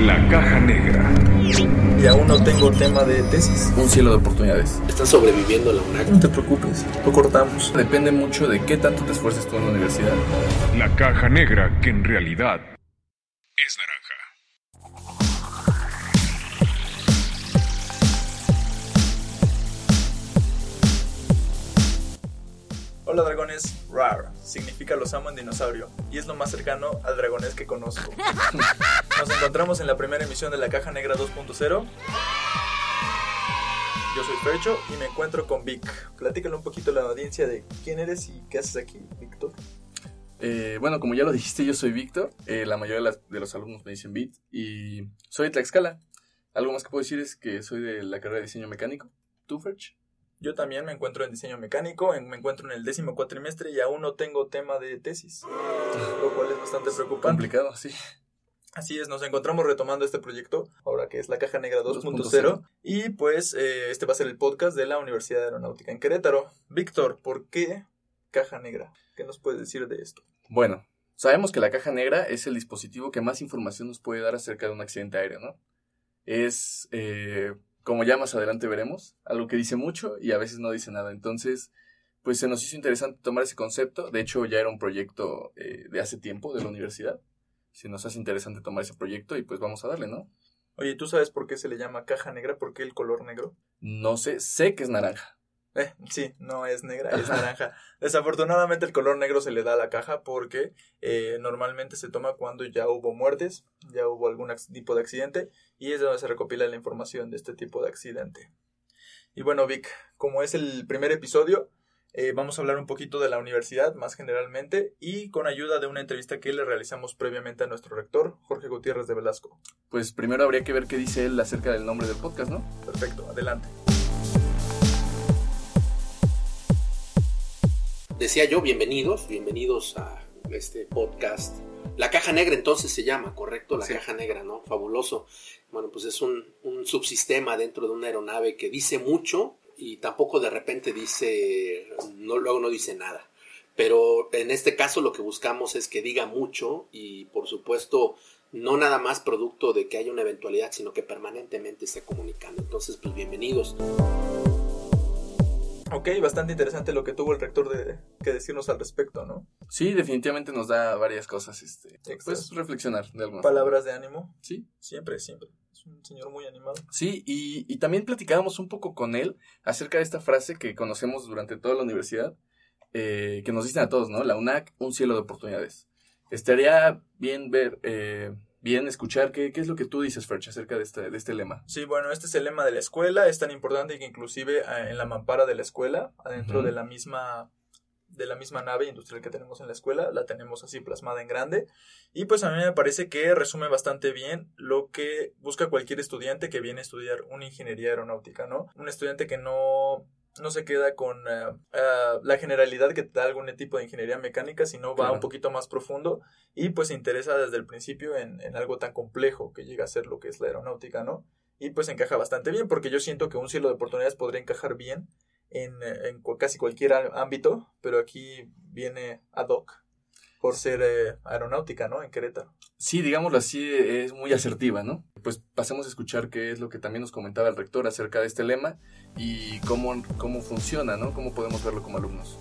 La caja negra. Y aún no tengo tema de tesis. Un cielo de oportunidades. Están sobreviviendo a la UNAC. No te preocupes, lo cortamos. Depende mucho de qué tanto te esfuerces tú en la universidad. La caja negra que en realidad es naranja. Hola dragones, rar, significa los amo en dinosaurio y es lo más cercano al dragonés que conozco. Nos encontramos en la primera emisión de la Caja Negra 2.0. Yo soy Fercho y me encuentro con Vic. Platícale un poquito a la audiencia de quién eres y qué haces aquí, Víctor. Eh, bueno, como ya lo dijiste, yo soy Víctor. Eh, la mayoría de, los alumnos me dicen Vit. Y soy de Tlaxcala. Algo más que puedo decir es que soy de la carrera de diseño mecánico. ¿Tú, Ferch? Yo también me encuentro en diseño mecánico, en- me encuentro en el décimo cuatrimestre y aún no tengo tema de tesis, lo cual es bastante preocupante. Complicado, sí. Así es, nos encontramos retomando este proyecto, ahora que es la Caja Negra 2.0, 2.0. y pues eh, este va a ser el podcast de la Universidad Aeronáutica en Querétaro. Víctor, ¿por qué Caja Negra? ¿Qué nos puedes decir de esto? Bueno, sabemos que la caja negra es el dispositivo que más información nos puede dar acerca de un accidente aéreo, ¿no? Es, eh, como ya más adelante veremos, algo que dice mucho y a veces no dice nada. Entonces, pues se nos hizo interesante tomar ese concepto. De hecho, ya era un proyecto eh, de hace tiempo de la universidad. Se nos hace interesante tomar ese proyecto y pues vamos a darle, ¿no? Oye, ¿tú sabes por qué se le llama Caja Negra? ¿Por qué el color negro? No sé, sé que es naranja. Eh, sí, no es negra, es naranja. Desafortunadamente el color negro se le da a la caja porque eh, normalmente se toma cuando ya hubo muertes, ya hubo algún tipo de accidente y es donde se recopila la información de este tipo de accidente. Y bueno, Vic, como es el primer episodio, eh, vamos a hablar un poquito de la universidad más generalmente y con ayuda de una entrevista que le realizamos previamente a nuestro rector, Jorge Gutiérrez de Velasco. Pues primero habría que ver qué dice él acerca del nombre del podcast, ¿no? Perfecto, adelante. Decía yo, bienvenidos, bienvenidos a este podcast. La caja negra entonces se llama, ¿correcto? La Sí. caja negra, ¿no? Fabuloso. Bueno, pues es un, un subsistema dentro de una aeronave que dice mucho y tampoco de repente dice, no, luego no dice nada. Pero en este caso lo que buscamos es que diga mucho y por supuesto no nada más producto de que haya una eventualidad, sino que permanentemente esté comunicando. Entonces, pues bienvenidos. Ok, bastante interesante lo que tuvo el rector de, que decirnos al respecto, ¿no? Sí, definitivamente nos da varias cosas, este, Extras. pues reflexionar de alguna Palabras de ánimo. Sí, Siempre, siempre. Es un señor muy animado. Sí, y, y también platicábamos un poco con él acerca de esta frase que conocemos durante toda la universidad, eh, que nos dicen a todos, ¿no? La UNAC, un cielo de oportunidades. Estaría bien ver, eh, bien escuchar qué, qué es lo que tú dices, Ferch, acerca de este, de este lema. Sí, bueno, este es el lema de la escuela. Es tan importante que inclusive eh, en la mampara de la escuela, adentro de la misma de la misma nave industrial que tenemos en la escuela, la tenemos así plasmada en grande. Y pues a mí me parece que resume bastante bien lo que busca cualquier estudiante que viene a estudiar una ingeniería aeronáutica, ¿no? Un estudiante que no no se queda con eh, eh, la generalidad que te da algún tipo de ingeniería mecánica, sino va un poquito más profundo y pues se interesa desde el principio en, en algo tan complejo que llega a ser lo que es la aeronáutica, ¿no? Y pues encaja bastante bien, porque yo siento que un cielo de oportunidades podría encajar bien en, en casi cualquier ámbito, pero aquí viene ad hoc por ser eh, aeronáutica, ¿no? En Querétaro. Sí, digámoslo así, es muy asertiva, ¿no? Pues pasemos a escuchar qué es lo que también nos comentaba el rector acerca de este lema y cómo, cómo funciona, ¿no? Cómo podemos verlo como alumnos.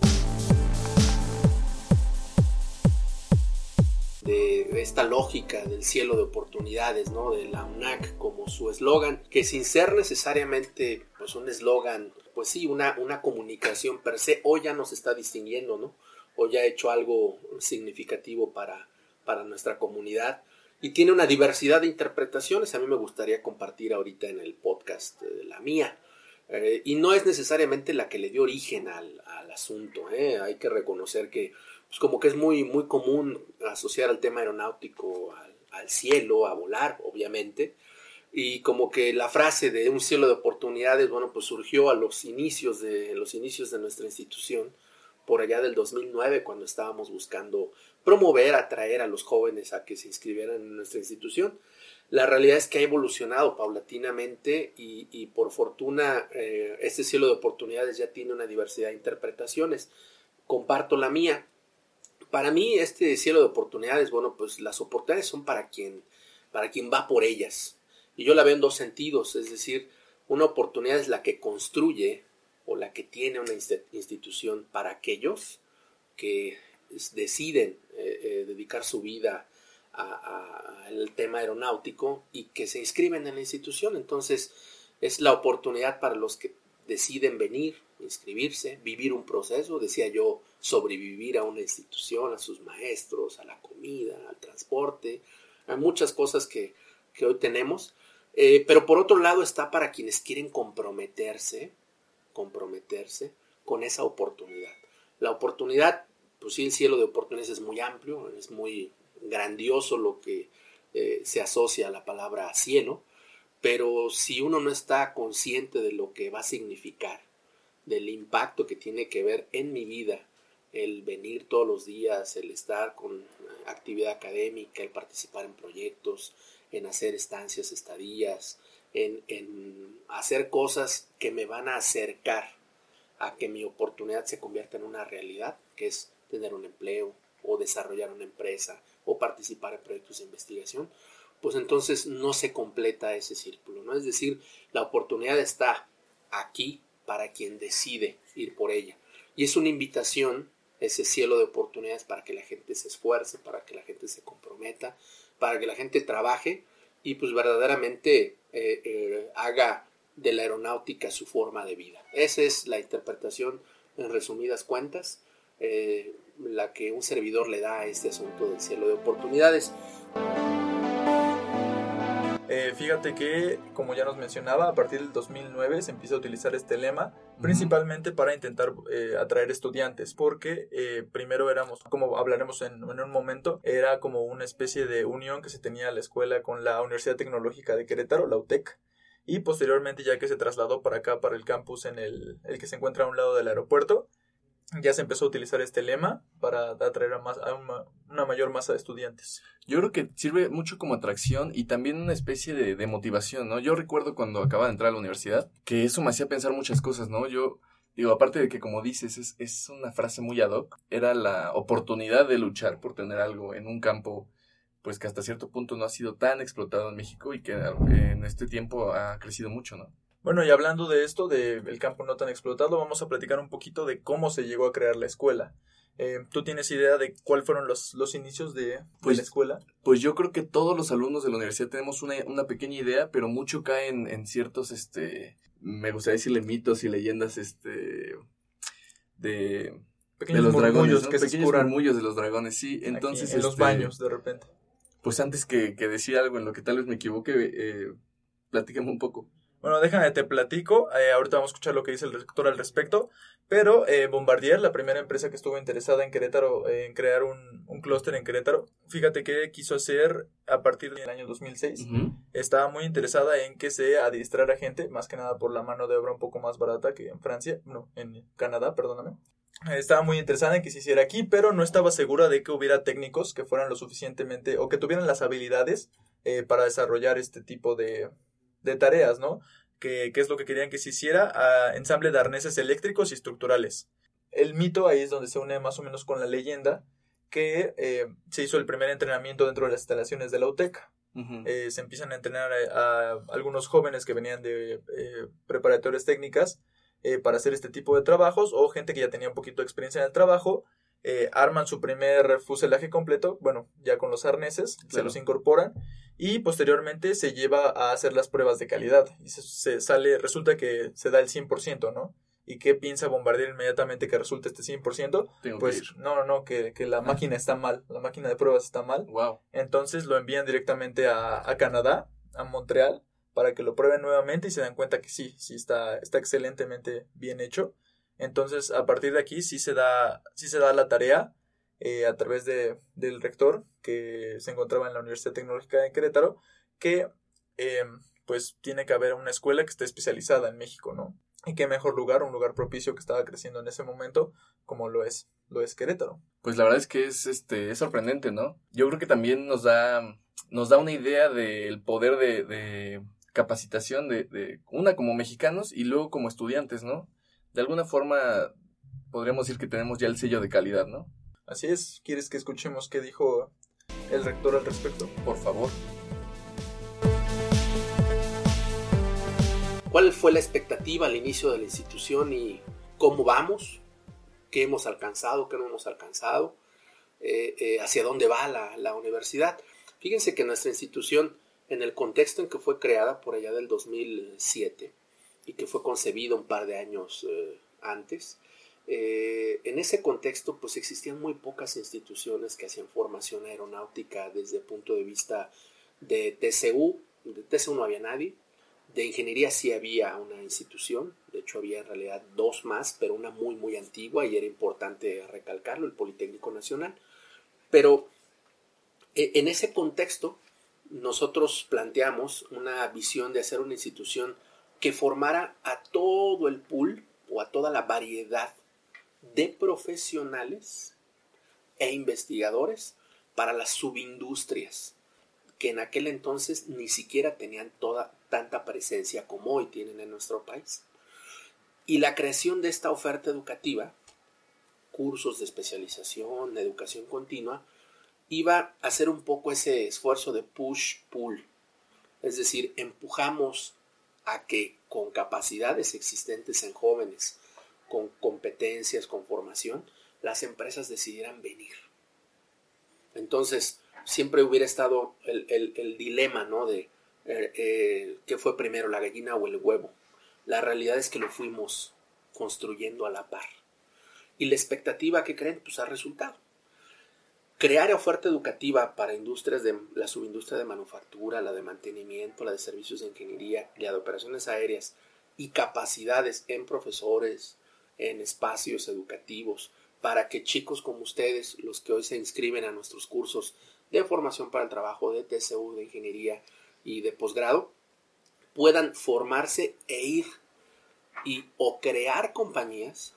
de esta lógica del cielo de oportunidades, ¿no? De la UNAC como su eslogan, que sin ser necesariamente pues un eslogan, pues sí, una, una comunicación per se, hoy ya nos está distinguiendo, ¿no? Hoy ya ha hecho algo significativo para, para nuestra comunidad y tiene una diversidad de interpretaciones. A mí me gustaría compartir ahorita en el podcast eh, la mía. Eh, y no es necesariamente la que le dio origen al, al asunto. ¿eh? Hay que reconocer que pues como que es muy, muy común asociar el tema aeronáutico al, al cielo, a volar, obviamente. Y como que la frase de un cielo de oportunidades, bueno, pues surgió a los inicios de, los inicios de nuestra institución, por allá del 2009, cuando estábamos buscando promover, atraer a los jóvenes a que se inscribieran en nuestra institución. La realidad es que ha evolucionado paulatinamente y, por fortuna eh, este cielo de oportunidades ya tiene una diversidad de interpretaciones. Comparto la mía. Para mí este cielo de oportunidades, bueno, pues las oportunidades son para quien, para quien va por ellas. Y yo la veo en dos sentidos, es decir, una oportunidad es la que construye o la que tiene una institución para aquellos que deciden eh, eh, dedicar su vida al tema aeronáutico y que se inscriben en la institución. Entonces es la oportunidad para los que deciden venir, inscribirse, vivir un proceso, decía yo, sobrevivir a una institución, a sus maestros, a la comida, al transporte, a muchas cosas que, hoy tenemos. Eh, pero por otro lado está para quienes quieren comprometerse, comprometerse con esa oportunidad. La oportunidad, pues sí, el cielo de oportunidades es muy amplio, es muy grandioso lo que eh, se asocia a la palabra cielo, pero si uno no está consciente de lo que va a significar, del impacto que tiene que ver en mi vida, el venir todos los días, el estar con actividad académica, el participar en proyectos, en hacer estancias, estadías, en, en hacer cosas que me van a acercar a que mi oportunidad se convierta en una realidad, que es tener un empleo o desarrollar una empresa o participar en proyectos de investigación, pues entonces no se completa ese círculo, ¿no? Es decir, la oportunidad está aquí para quien decide ir por ella. Y es una invitación, ese cielo de oportunidades para que la gente se esfuerce, para que la gente se comprometa, para que la gente trabaje y pues verdaderamente eh, eh, haga de la aeronáutica su forma de vida. Esa es la interpretación en resumidas cuentas. Eh, la que un servidor le da a este asunto del cielo de oportunidades. Eh, fíjate que, como ya nos mencionaba, a partir del 2009 se empieza a utilizar este lema, principalmente para intentar eh, atraer estudiantes, porque eh, primero éramos, como hablaremos en, en, un momento, era como una especie de unión que se tenía la escuela con la Universidad Tecnológica de Querétaro, la UTEC, y posteriormente ya que se trasladó para acá, para el campus en el, el que se encuentra a un lado del aeropuerto, ya se empezó a utilizar este lema para atraer a, más, a una, mayor masa de estudiantes. Yo creo que sirve mucho como atracción y también una especie de, motivación, ¿no? Yo recuerdo cuando acababa de entrar a la universidad que eso me hacía pensar muchas cosas, ¿no? Yo digo, aparte de que como dices, es, es una frase muy ad hoc, era la oportunidad de luchar por tener algo en un campo pues que hasta cierto punto no ha sido tan explotado en México y que en este tiempo ha crecido mucho, ¿no? Bueno, y hablando de esto, del campo no tan explotado, vamos a platicar un poquito de cómo se llegó a crear la escuela. Eh, ¿Tú tienes idea de cuáles fueron los, los inicios de, pues, la escuela? Pues yo creo que todos los alumnos de la universidad tenemos una, una pequeña idea, pero mucho cae en, ciertos, este, me gustaría decirle mitos y leyendas, este, de, pequeños de los dragones, que pequeños murmullos de los dragones, sí. Entonces, en los este, baños, de repente. Pues antes que, que decir algo en lo que tal vez me equivoque, eh, platícame un poco. Bueno, déjame, te platico. Eh, ahorita vamos a escuchar lo que dice el rector al respecto. Pero eh, Bombardier, la primera empresa que estuvo interesada en Querétaro, eh, en crear un, un clúster en Querétaro, fíjate que quiso hacer a partir del año 2006. Estaba muy interesada en que se adiestrara gente, más que nada por la mano de obra un poco más barata que en Francia, no, en Canadá, perdóname. Estaba muy interesada en que se hiciera aquí, pero no estaba segura de que hubiera técnicos que fueran lo suficientemente o que tuvieran las habilidades para desarrollar este tipo de, de tareas, ¿no? Que, es lo que querían que se hiciera, a ensamble de arneses eléctricos y estructurales. El mito ahí es donde se une más o menos con la leyenda que eh, se hizo el primer entrenamiento dentro de las instalaciones de la UTEC. Eh, se empiezan a entrenar a, algunos jóvenes que venían de eh, preparatorias técnicas para hacer este tipo de trabajos o gente que ya tenía un poquito de experiencia en el trabajo eh, arman su primer fuselaje completo, bueno, ya con los arneses, se los incorporan y posteriormente se lleva a hacer las pruebas de calidad y se, sale, resulta que se da el 100%, ¿no? ¿Y qué piensa Bombardier inmediatamente que resulta este 100%? pues no, no, no, que, que la ah. máquina está mal, la máquina de pruebas está mal. Wow. Entonces lo envían directamente a, a Canadá, a Montreal, para que lo prueben nuevamente y se dan cuenta que sí, sí está, está excelentemente bien hecho. Entonces, a partir de aquí sí se da, sí se da la tarea eh, a través de, del rector que se encontraba en la Universidad Tecnológica de Querétaro, que eh, pues tiene que haber una escuela que esté especializada en México, ¿no? Y qué mejor lugar, un lugar propicio que estaba creciendo en ese momento, como lo es, lo es Querétaro. Pues la verdad es que es, este, es sorprendente, ¿no? Yo creo que también nos da, nos da una idea del poder de, de capacitación de, de, una como mexicanos y luego como estudiantes, ¿no? De alguna forma podríamos decir que tenemos ya el sello de calidad, ¿no? Así es. ¿Quieres que escuchemos qué dijo el rector al respecto? Por favor. ¿Cuál fue la expectativa al inicio de la institución y cómo vamos? ¿Qué hemos alcanzado? ¿Qué no hemos alcanzado? Eh, eh, ¿Hacia dónde va la, la, universidad? Fíjense que nuestra institución, en el contexto en que fue creada por allá del 2007 y que fue concebida un par de años eh, antes, eh, en ese contexto, pues existían muy pocas instituciones que hacían formación aeronáutica desde el punto de vista de TCU. De TCU no había nadie. De ingeniería sí había una institución. De hecho, había en realidad dos más, pero una muy, muy antigua y era importante recalcarlo, el Politécnico Nacional. Pero e, en ese contexto, nosotros planteamos una visión de hacer una institución que formara a todo el pool o a toda la variedad de profesionales e investigadores para las subindustrias que en aquel entonces ni siquiera tenían toda tanta presencia como hoy tienen en nuestro país. Y la creación de esta oferta educativa, cursos de especialización, de educación continua, iba a hacer un poco ese esfuerzo de push-pull. Es decir, empujamos a que con capacidades existentes en jóvenes, con competencias, con formación, las empresas decidieran venir. Entonces, siempre hubiera estado el, dilema, ¿no? De eh, eh, qué fue primero, la gallina o el huevo. La realidad es que lo fuimos construyendo a la par. Y la expectativa que creen, pues ha resultado. Crear oferta educativa para industrias de la subindustria de manufactura, la de mantenimiento, la de servicios de ingeniería, la de operaciones aéreas y capacidades en profesores, en espacios educativos para que chicos como ustedes, los que hoy se inscriben a nuestros cursos de formación para el trabajo de TCU, de ingeniería y de posgrado, puedan formarse e ir y o crear compañías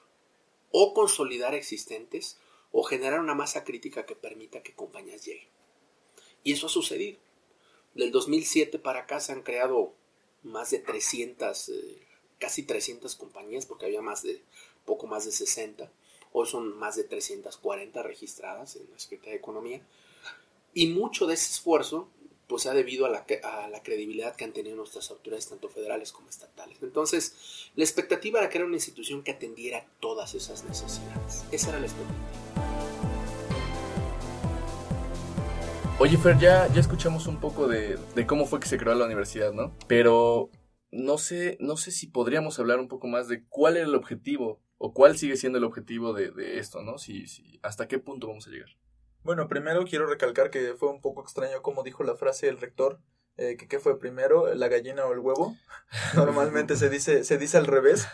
o consolidar existentes o generar una masa crítica que permita que compañías lleguen. Y eso ha sucedido. Del 2007 para acá se han creado más de 300, eh, casi 300 compañías, porque había poco más de 60. Hoy son más de 340 registradas en la Secretaría de Economía. Y mucho de ese esfuerzo pues ha debido a la, a la, credibilidad que han tenido nuestras autoridades, tanto federales como estatales. Entonces, la expectativa era era una institución que atendiera todas esas necesidades. Esa era la expectativa. Oye, Fer, ya, ya escuchamos un poco de, de cómo fue que se creó la universidad, ¿no? Pero no sé, no sé si podríamos hablar un poco más de cuál era el objetivo o cuál sigue siendo el objetivo de, de esto, ¿no? Si, si, ¿Hasta qué punto vamos a llegar? Bueno, primero quiero recalcar que fue un poco extraño como dijo la frase el rector, eh, que qué fue primero, la gallina o el huevo. Normalmente se dice, se dice al revés.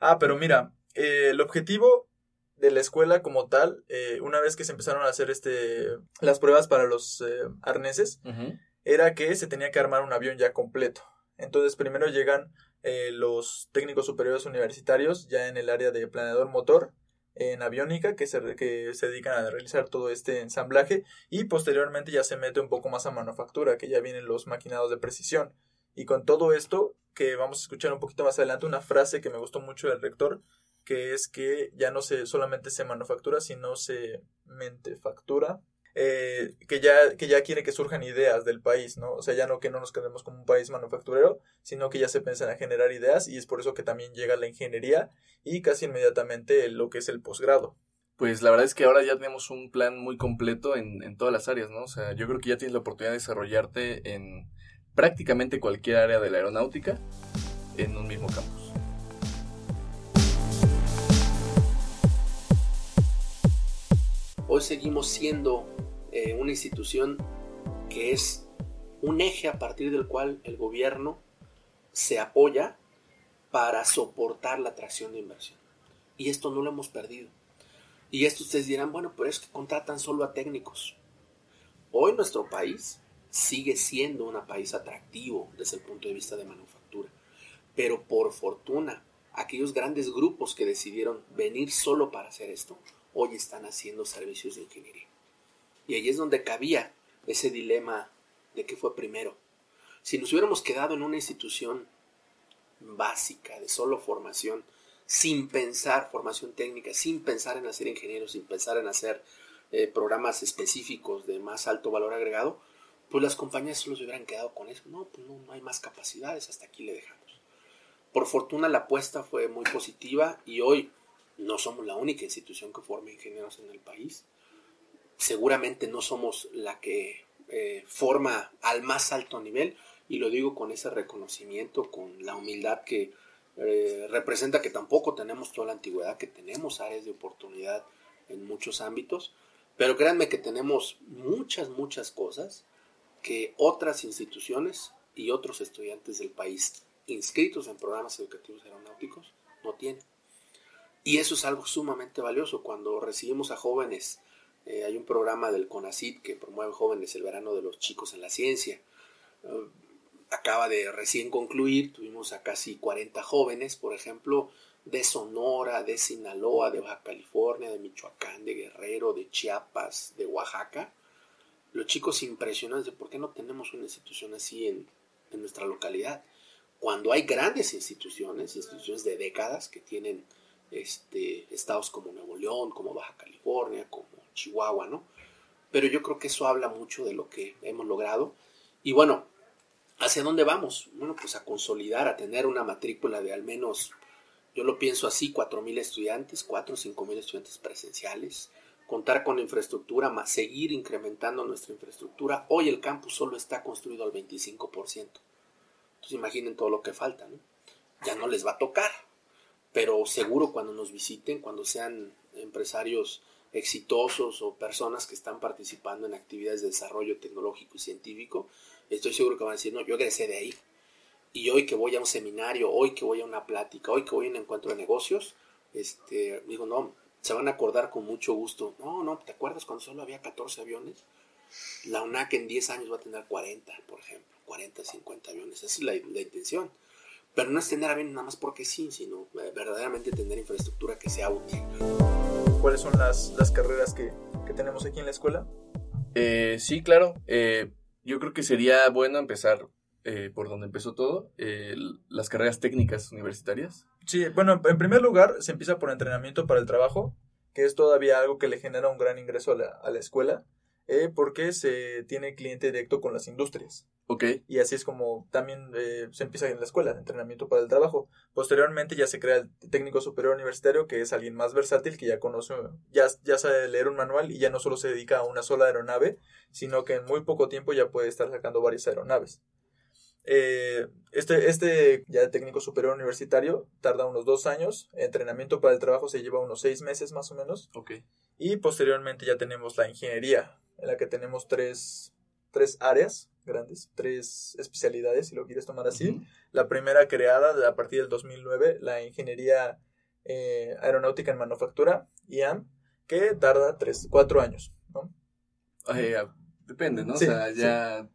Ah, pero mira, eh, el objetivo de la escuela como tal, eh, una vez que se empezaron a hacer este las pruebas para los eh, arneses, uh -huh. era que se tenía que armar un avión ya completo. Entonces primero llegan eh, los técnicos superiores universitarios ya en el área de planeador motor, en aviónica, que se, que se dedican a realizar todo este ensamblaje, y posteriormente ya se mete un poco más a manufactura, que ya vienen los maquinados de precisión. Y con todo esto, que vamos a escuchar un poquito más adelante, una frase que me gustó mucho del rector, que es que ya no se solamente se manufactura, sino se mentefactura, eh, que, ya, que ya quiere que surjan ideas del país, ¿no? O sea, ya no que no nos quedemos como un país manufacturero, sino que ya se piensan a generar ideas y es por eso que también llega la ingeniería y casi inmediatamente lo que es el posgrado. Pues la verdad es que ahora ya tenemos un plan muy completo en, en todas las áreas, ¿no? O sea, yo creo que ya tienes la oportunidad de desarrollarte en prácticamente cualquier área de la aeronáutica en un mismo campus. Hoy seguimos siendo eh, una institución que es un eje a partir del cual el gobierno se apoya para soportar la atracción de inversión. Y esto no lo hemos perdido. Y esto ustedes dirán, bueno, pero es que contratan solo a técnicos. Hoy nuestro país sigue siendo un país atractivo desde el punto de vista de manufactura. Pero por fortuna, aquellos grandes grupos que decidieron venir solo para hacer esto, hoy están haciendo servicios de ingeniería. Y ahí es donde cabía ese dilema de qué fue primero. Si nos hubiéramos quedado en una institución básica de solo formación, sin pensar formación técnica, sin pensar en hacer ingenieros, sin pensar en hacer eh, programas específicos de más alto valor agregado, pues las compañías solo se hubieran quedado con eso. No, pues no, no hay más capacidades, hasta aquí le dejamos. Por fortuna la apuesta fue muy positiva y hoy no somos la única institución que forma ingenieros en el país. Seguramente no somos la que eh, forma al más alto nivel y lo digo con ese reconocimiento, con la humildad que eh, representa que tampoco tenemos toda la antigüedad, que tenemos áreas de oportunidad en muchos ámbitos, pero créanme que tenemos muchas, muchas cosas que otras instituciones y otros estudiantes del país inscritos en programas educativos aeronáuticos no tienen. Y eso es algo sumamente valioso. Cuando recibimos a jóvenes, eh, hay un programa del CONACIT que promueve jóvenes el verano de los chicos en la ciencia. Eh, acaba de recién concluir, tuvimos a casi 40 jóvenes, por ejemplo, de Sonora, de Sinaloa, de Baja California, de Michoacán, de Guerrero, de Chiapas, de Oaxaca, los chicos impresionantes por qué no tenemos una institución así en, nuestra localidad. Cuando hay grandes instituciones, instituciones de décadas que tienen este, estados como Nuevo León, como Baja California, como Chihuahua, ¿no? Pero yo creo que eso habla mucho de lo que hemos logrado. Y bueno, ¿hacia dónde vamos? Bueno, pues a consolidar, a tener una matrícula de al menos, yo lo pienso así, 4.000 estudiantes, 4 o 5.000 estudiantes presenciales, contar con infraestructura, más seguir incrementando nuestra infraestructura. Hoy el campus solo está construido al 25%. Entonces imaginen todo lo que falta, ¿no? Ya no les va a tocar, pero seguro cuando nos visiten, cuando sean empresarios exitosos o personas que están participando en actividades de desarrollo tecnológico y científico, estoy seguro que van a decir, no, yo egresé de ahí. Y hoy que voy a un seminario, hoy que voy a una plática, hoy que voy a un encuentro de negocios, este, digo, no, se van a acordar con mucho gusto. No, no, ¿te acuerdas cuando solo había 14 aviones? La UNAC en 10 años va a tener 40, por ejemplo, 40, 50 aviones. Esa es la, intención. Pero no es tener aviones nada más porque sí, sino eh, verdaderamente tener infraestructura que sea útil. ¿Cuáles son las, carreras que, tenemos aquí en la escuela? Eh, sí, claro. Eh, yo creo que sería bueno empezar por donde empezó todo, las carreras técnicas universitarias. Sí, bueno, en primer lugar se empieza por entrenamiento para el trabajo, que es todavía algo que le genera un gran ingreso a la, a la escuela, eh, porque se tiene cliente directo con las industrias. Ok. Y así es como también eh, se empieza en la escuela, entrenamiento para el trabajo. Posteriormente ya se crea el técnico superior universitario, que es alguien más versátil, que ya conoce, ya, ya sabe leer un manual y ya no solo se dedica a una sola aeronave, sino que en muy poco tiempo ya puede estar sacando varias aeronaves. Eh, este, este ya técnico superior universitario tarda unos dos años. Entrenamiento para el trabajo se lleva unos seis meses más o menos. Y posteriormente ya tenemos la ingeniería, en la que tenemos tres, tres áreas grandes, tres especialidades, si lo quieres tomar así. La primera creada a partir del 2009, la ingeniería eh, aeronáutica en manufactura, IAM, que tarda tres, cuatro años. ¿no? Depende, ¿no? o sea, ya,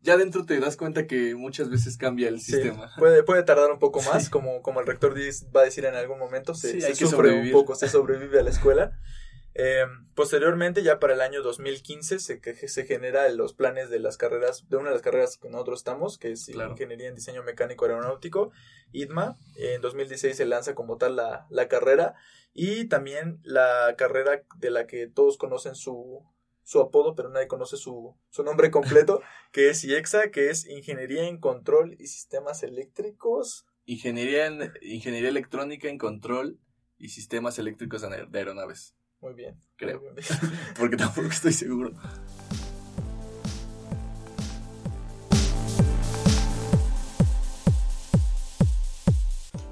ya dentro te das cuenta que muchas veces cambia el sistema. Puede, puede tardar un poco más, como, como el rector va a decir en algún momento, se, se sufre un poco, se sobrevive a la escuela. Eh, posteriormente, ya para el año 2015, se, se genera los planes de las carreras, de una de las carreras que nosotros estamos, que es Ingeniería en Diseño Mecánico Aeronáutico, IDMA. En 2016 se lanza como tal la, la carrera y también la carrera de la que todos conocen su, su apodo, pero nadie conoce su, su nombre completo, que es IEXA, que es Ingeniería en Control y Sistemas Eléctricos. Ingeniería, en, Ingeniería Electrónica en Control y Sistemas Eléctricos de Aeronaves. Muy bien. Creo. Porque tampoco estoy seguro.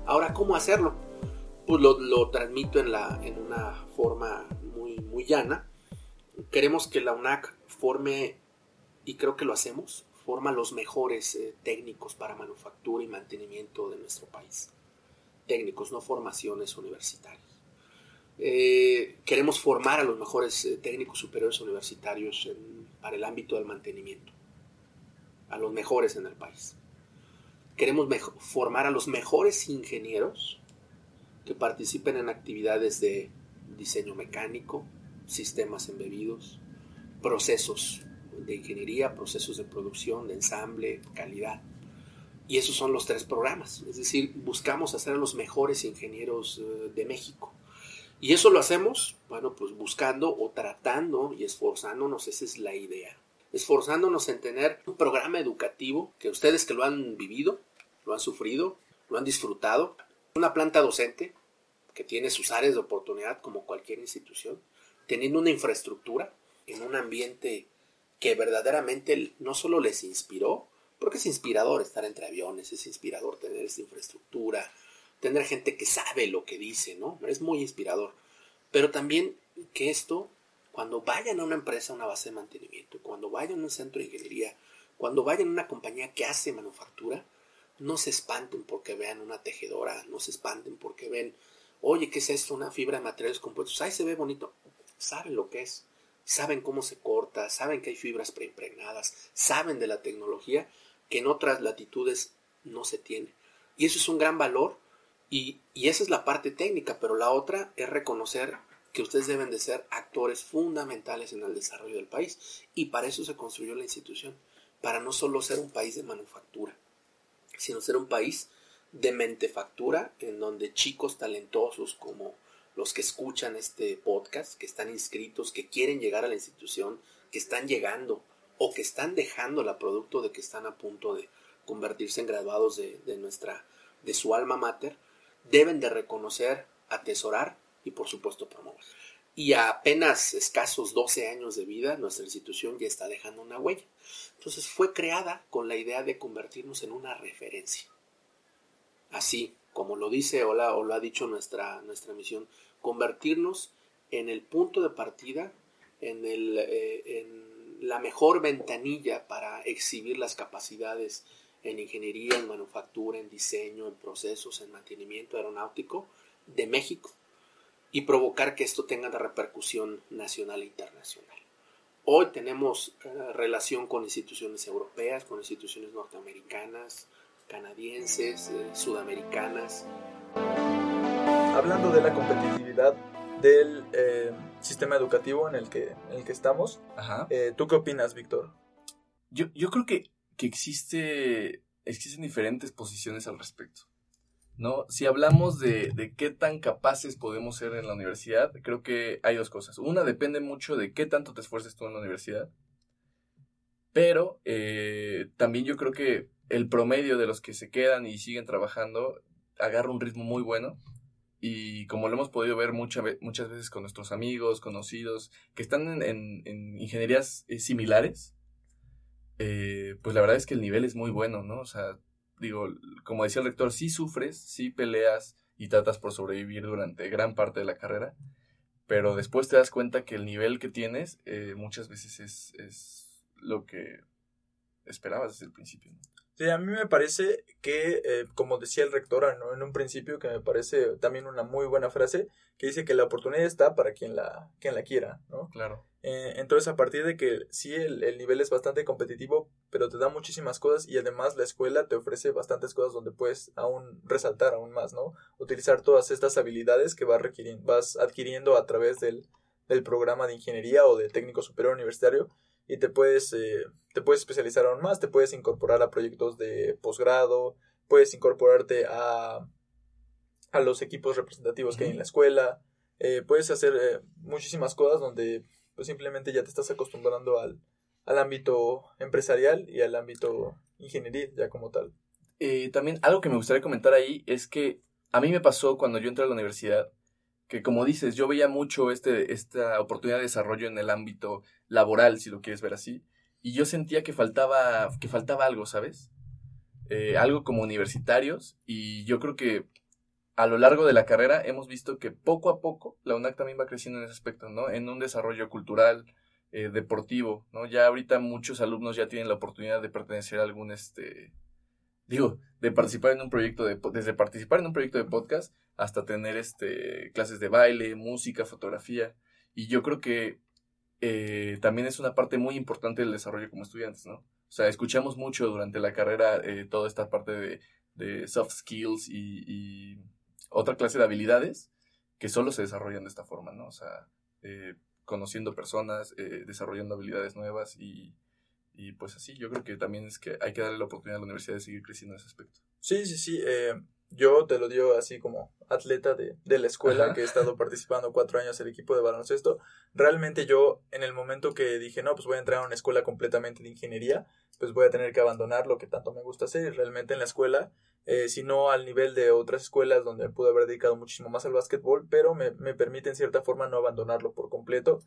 Ahora, ¿cómo hacerlo? Pues lo, lo transmito en, la, en una forma muy, muy llana queremos que la UNAC forme, y creo que lo hacemos, forma los mejores eh, técnicos para manufactura y mantenimiento de nuestro país. Técnicos, no formaciones universitarias. Eh, queremos formar a los mejores eh, técnicos superiores universitarios para el ámbito del mantenimiento, a los mejores en el país. Queremos formar a los mejores ingenieros que participen en actividades de diseño mecánico, sistemas embebidos, procesos de ingeniería, procesos de producción, de ensamble, calidad. Y esos son los tres programas. Es decir, buscamos hacer a los mejores ingenieros eh, de México. Y eso lo hacemos, bueno, pues buscando o tratando y esforzándonos, esa es la idea. Esforzándonos en tener un programa educativo que ustedes que lo han vivido, lo han sufrido, lo han disfrutado, una planta docente que tiene sus áreas de oportunidad como cualquier institución, teniendo una infraestructura en un ambiente que verdaderamente no solo les inspiró, porque es inspirador estar entre aviones, es inspirador tener esta infraestructura, tener gente que sabe lo que dice, ¿no? Es muy inspirador. Pero también que esto, cuando vayan a una empresa, a una base de mantenimiento, cuando vayan a un centro de ingeniería, cuando vayan a una compañía que hace manufactura, no se espanten porque vean una tejedora, no se espanten porque ven, oye, ¿qué es esto? Una fibra de materiales compuestos. Ahí se ve bonito. Saben lo que es saben cómo se corta, saben que hay fibras preimpregnadas, saben de la tecnología que en otras latitudes no se tiene. Y eso es un gran valor y, y esa es la parte técnica, pero la otra es reconocer que ustedes deben de ser actores fundamentales en el desarrollo del país. Y para eso se construyó la institución, para no solo ser un país de manufactura, sino ser un país de mentefactura, en donde chicos talentosos como los que escuchan este podcast, que están inscritos, que quieren llegar a la institución, que están llegando o que están dejando la producto de que están a punto de convertirse en graduados de, nuestra, de su alma mater, deben de reconocer, atesorar y por supuesto promover. Y a apenas escasos 12 años de vida, nuestra institución ya está dejando una huella. Entonces fue creada con la idea de convertirnos en una referencia. Así, como lo dice o, o lo ha dicho nuestra, nuestra misión, convertirnos en el punto de partida, en, el, eh, en la mejor ventanilla para exhibir las capacidades en ingeniería, en manufactura, en diseño, en procesos, en mantenimiento aeronáutico de México y provocar que esto tenga una repercusión nacional e internacional. Hoy tenemos eh, relación con instituciones europeas, con instituciones norteamericanas, canadienses, eh, sudamericanas hablando de la competitividad del eh, sistema educativo en el que, en el que estamos, eh, ¿tú qué opinas, Víctor? Yo, yo creo que, que existe, existen diferentes posiciones al respecto. ¿no? Si hablamos de, de, qué tan capaces podemos ser en la universidad, creo que hay dos cosas. Una depende mucho de qué tanto te esfuerces tú en la universidad, pero eh, también yo creo que el promedio de los que se quedan y siguen trabajando agarra un ritmo muy bueno y como lo hemos podido ver muchas veces con nuestros amigos, conocidos, que están en, ingenierías eh, similares, eh, pues la verdad es que el nivel es muy bueno, ¿no? O sea, digo, como decía el rector, sí sufres, sí peleas y tratas por sobrevivir durante gran parte de la carrera, pero después te das cuenta que el nivel que tienes eh, muchas veces es, es, lo que esperabas desde el principio. ¿no? Sí, a mí me parece que, eh, como decía el rector en un principio, que me parece también una muy buena frase, que dice que la oportunidad está para quien la, quien la quiera, ¿no? Claro. Eh, entonces, a partir de que sí, el, el, nivel es bastante competitivo, pero te da muchísimas cosas y además la escuela te ofrece bastantes cosas donde puedes aún resaltar aún más, ¿no? Utilizar todas estas habilidades que vas, requiriendo, vas adquiriendo a través del, del programa de ingeniería o de técnico superior universitario y te puedes, eh, te puedes especializar aún más, te puedes incorporar a proyectos de posgrado, puedes incorporarte a, a los equipos representativos que hay en la escuela, eh, puedes hacer eh, muchísimas cosas donde pues simplemente ya te estás acostumbrando al, al ámbito empresarial y al ámbito ingenieril ya como tal. también algo que me gustaría comentar ahí es que a mí me pasó cuando yo entré a la universidad que como dices, yo veía mucho este, esta oportunidad de desarrollo en el ámbito laboral, si lo quieres ver así, y yo sentía que faltaba, que faltaba algo, ¿sabes? Eh, algo como universitarios, y yo creo que a lo largo de la carrera hemos visto que poco a poco la UNAC también va creciendo en ese aspecto, ¿no? En un desarrollo cultural, eh, deportivo, ¿no? Ya ahorita muchos alumnos ya tienen la oportunidad de pertenecer a algún, este, digo, de participar en un proyecto de, desde participar en un proyecto de podcast hasta tener este, clases de baile, música, fotografía. Y yo creo que eh, también es una parte muy importante del desarrollo como estudiantes, ¿no? O sea, escuchamos mucho durante la carrera eh, toda esta parte de, de soft skills y, y, otra clase de habilidades que solo se desarrollan de esta forma, ¿no? O sea, eh, conociendo personas, eh, desarrollando habilidades nuevas y, y pues así, yo creo que también es que hay que darle la oportunidad a la universidad de seguir creciendo en ese aspecto. Sí, sí, sí. Eh, yo te lo digo así como atleta de, de la escuela, Ajá. que he estado participando cuatro años en el equipo de baloncesto. Realmente yo, en el momento que dije, no, pues voy a entrar a una escuela completamente de ingeniería, pues voy a tener que abandonar lo que tanto me gusta hacer. Y realmente en la escuela, eh, si no al nivel de otras escuelas donde pude haber dedicado muchísimo más al básquetbol, pero me, me permite en cierta forma no abandonarlo por completo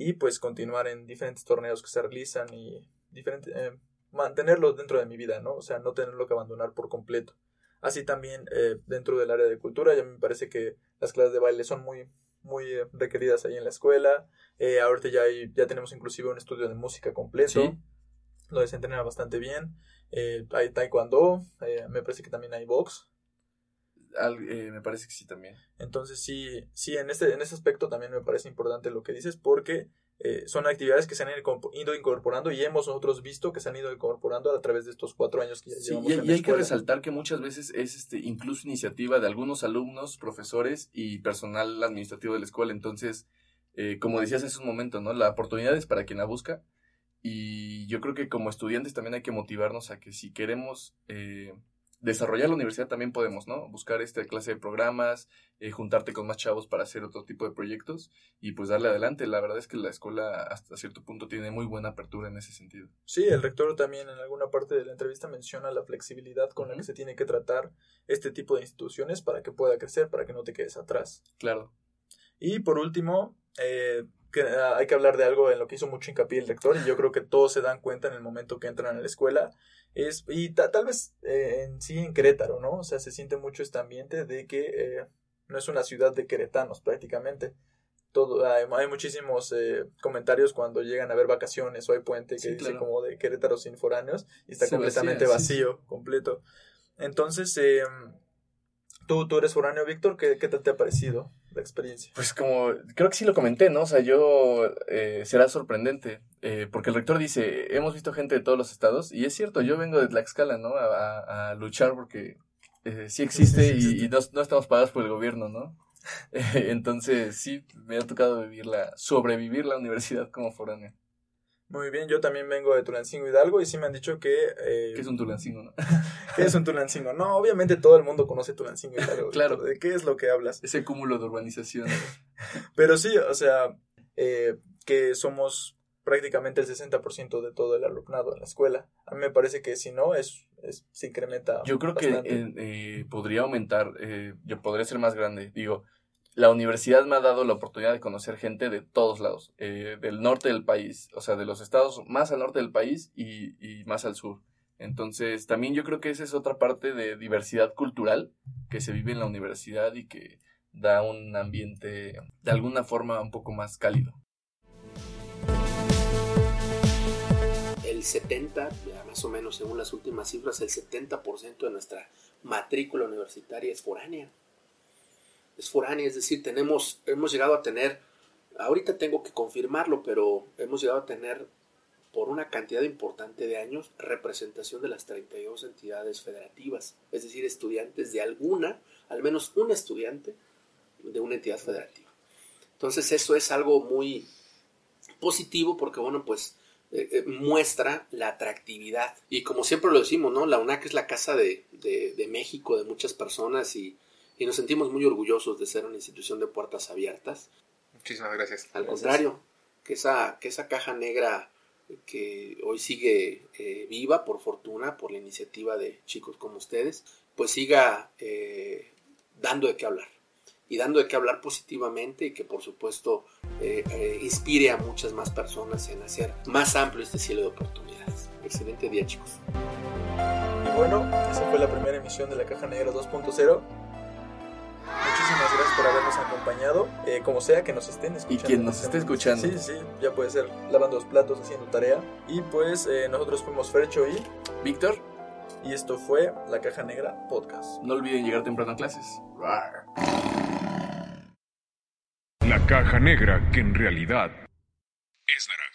y pues continuar en diferentes torneos que se realizan y diferente, eh, mantenerlo dentro de mi vida, ¿no? O sea, no tenerlo que abandonar por completo. Así también eh, dentro del área de cultura, ya me parece que las clases de baile son muy, muy eh, requeridas ahí en la escuela. Eh, ahorita ya, hay, ya tenemos inclusive un estudio de música completo, ¿Sí? donde se entrena bastante bien. Eh, hay taekwondo, eh, me parece que también hay box. Eh, me parece que sí también. Entonces sí, sí en, este, en este aspecto también me parece importante lo que dices porque eh, son actividades que se han ido incorporando y hemos nosotros visto que se han ido incorporando a través de estos cuatro años que ya sí, llevamos y, en y hay que resaltar que muchas veces es este incluso iniciativa de algunos alumnos, profesores y personal administrativo de la escuela. Entonces, eh, como decías hace un momento, ¿no? La oportunidad es para quien la busca. Y yo creo que como estudiantes también hay que motivarnos a que si queremos eh, desarrollar la universidad también podemos, ¿no? Buscar esta clase de programas, eh, juntarte con más chavos para hacer otro tipo de proyectos y pues darle adelante. La verdad es que la escuela hasta cierto punto tiene muy buena apertura en ese sentido. Sí, el rector también en alguna parte de la entrevista menciona la flexibilidad con uh -huh. la que se tiene que tratar este tipo de instituciones para que pueda crecer, para que no te quedes atrás. Claro. Y por último, eh, que hay que hablar de algo en lo que hizo mucho hincapié el rector y yo creo que todos se dan cuenta en el momento que entran a la escuela es y tal vez eh, en sí en Querétaro no o sea se siente mucho este ambiente de que eh, no es una ciudad de queretanos prácticamente. Todo hay, hay muchísimos eh, comentarios cuando llegan a ver vacaciones o hay puente que sí, dice claro. como de Querétaro sin foráneos y está completamente vacía, vacío sí. completo. Entonces eh, tú tú eres foráneo Víctor qué qué tal te ha parecido la experiencia? Pues como, creo que sí lo comenté, ¿no? O sea, yo, eh, será sorprendente, eh, porque el rector dice, hemos visto gente de todos los estados, y es cierto, yo vengo de Tlaxcala, ¿no? A, a, a luchar porque eh, sí existe y, y no, no, estamos pagados por el gobierno, ¿no? Entonces, sí, me ha tocado vivirla, sobrevivir la universidad como foráneo. Muy bien, yo también vengo de Tulancingo Hidalgo y sí me han dicho que... Eh, ¿Qué es un Tulancingo, no? ¿Qué es un Tulancingo? No, obviamente todo el mundo conoce Tulancingo Hidalgo. claro. ¿De qué es lo que hablas? Ese cúmulo de urbanización. Pero sí, o sea, eh, que somos prácticamente el 60% de todo el alumnado en la escuela. A mí me parece que si no, es, es se incrementa Yo creo bastante. que eh, podría aumentar, eh, yo podría ser más grande. Digo, la universidad me ha dado la oportunidad de conocer gente de todos lados, eh, del norte del país, o sea, de los estados más al norte del país y, y, más al sur. Entonces, también yo creo que esa es otra parte de diversidad cultural que se vive en la universidad y que da un ambiente de alguna forma un poco más cálido. El 70, más o menos según las últimas cifras, el 70% de nuestra matrícula universitaria es foránea es foránea, es decir, tenemos, hemos llegado a tener, ahorita tengo que confirmarlo, pero hemos llegado a tener por una cantidad importante de años representación de las 32 entidades federativas, es decir, estudiantes de alguna, al menos un estudiante de una entidad federativa. Entonces eso es algo muy positivo porque, bueno, pues eh, eh, muestra la atractividad. Y como siempre lo decimos, ¿no? La UNAC es la casa de, de, de México, de muchas personas y y nos sentimos muy orgullosos de ser una institución de puertas abiertas. Muchísimas gracias. Al gracias. contrario, que esa, que esa caja negra que hoy sigue eh, viva, por fortuna, por la iniciativa de chicos como ustedes, pues siga eh, dando de qué hablar. Y dando de qué hablar positivamente y que por supuesto eh, inspire a muchas más personas en hacer más amplio este cielo de oportunidades. Excelente día chicos. Y bueno, esa fue la primera emisión de la Caja Negra 2.0 muchísimas gracias por habernos acompañado, eh, como sea que nos estén escuchando. Y quien nos esté escuchando. Sí, sí, ya puede ser lavando los platos, haciendo tarea. Y pues eh, nosotros fuimos Fercho y Víctor. Y esto fue La Caja Negra Podcast. No olviden llegar temprano a clases. La caja negra que en realidad es naranja.